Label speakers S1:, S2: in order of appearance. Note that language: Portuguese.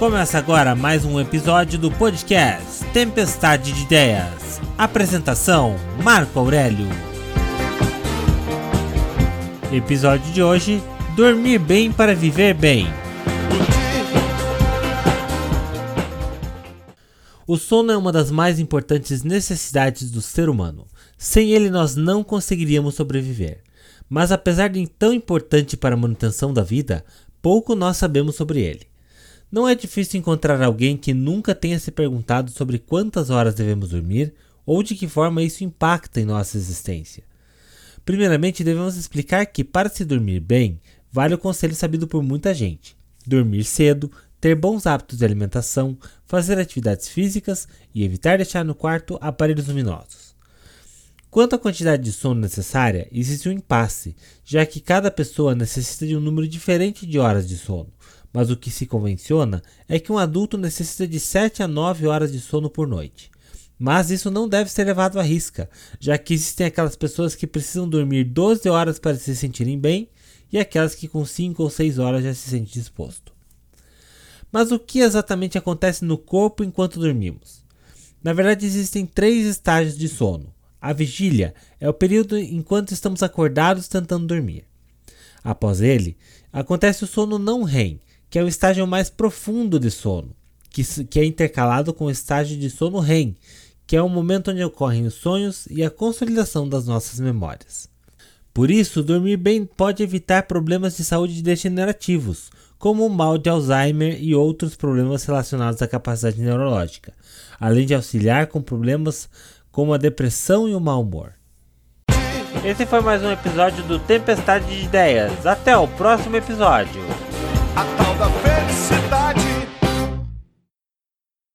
S1: Começa agora mais um episódio do podcast Tempestade de Ideias. Apresentação: Marco Aurélio. Episódio de hoje: Dormir bem para viver bem. O sono é uma das mais importantes necessidades do ser humano. Sem ele, nós não conseguiríamos sobreviver. Mas, apesar de tão importante para a manutenção da vida, pouco nós sabemos sobre ele. Não é difícil encontrar alguém que nunca tenha se perguntado sobre quantas horas devemos dormir ou de que forma isso impacta em nossa existência. Primeiramente, devemos explicar que, para se dormir bem, vale o conselho sabido por muita gente: dormir cedo, ter bons hábitos de alimentação, fazer atividades físicas e evitar deixar no quarto aparelhos luminosos. Quanto à quantidade de sono necessária, existe um impasse, já que cada pessoa necessita de um número diferente de horas de sono, mas o que se convenciona é que um adulto necessita de 7 a 9 horas de sono por noite. Mas isso não deve ser levado à risca, já que existem aquelas pessoas que precisam dormir 12 horas para se sentirem bem e aquelas que com 5 ou 6 horas já se sentem disposto. Mas o que exatamente acontece no corpo enquanto dormimos? Na verdade, existem três estágios de sono. A vigília é o período enquanto estamos acordados tentando dormir. Após ele, acontece o sono não REM, que é o estágio mais profundo de sono, que, que é intercalado com o estágio de sono REM, que é o momento onde ocorrem os sonhos e a consolidação das nossas memórias. Por isso, dormir bem pode evitar problemas de saúde degenerativos, como o mal de Alzheimer e outros problemas relacionados à capacidade neurológica, além de auxiliar com problemas como a depressão e o mau humor. Esse foi mais um episódio do Tempestade de Ideias. Até o próximo episódio a tal da felicidade.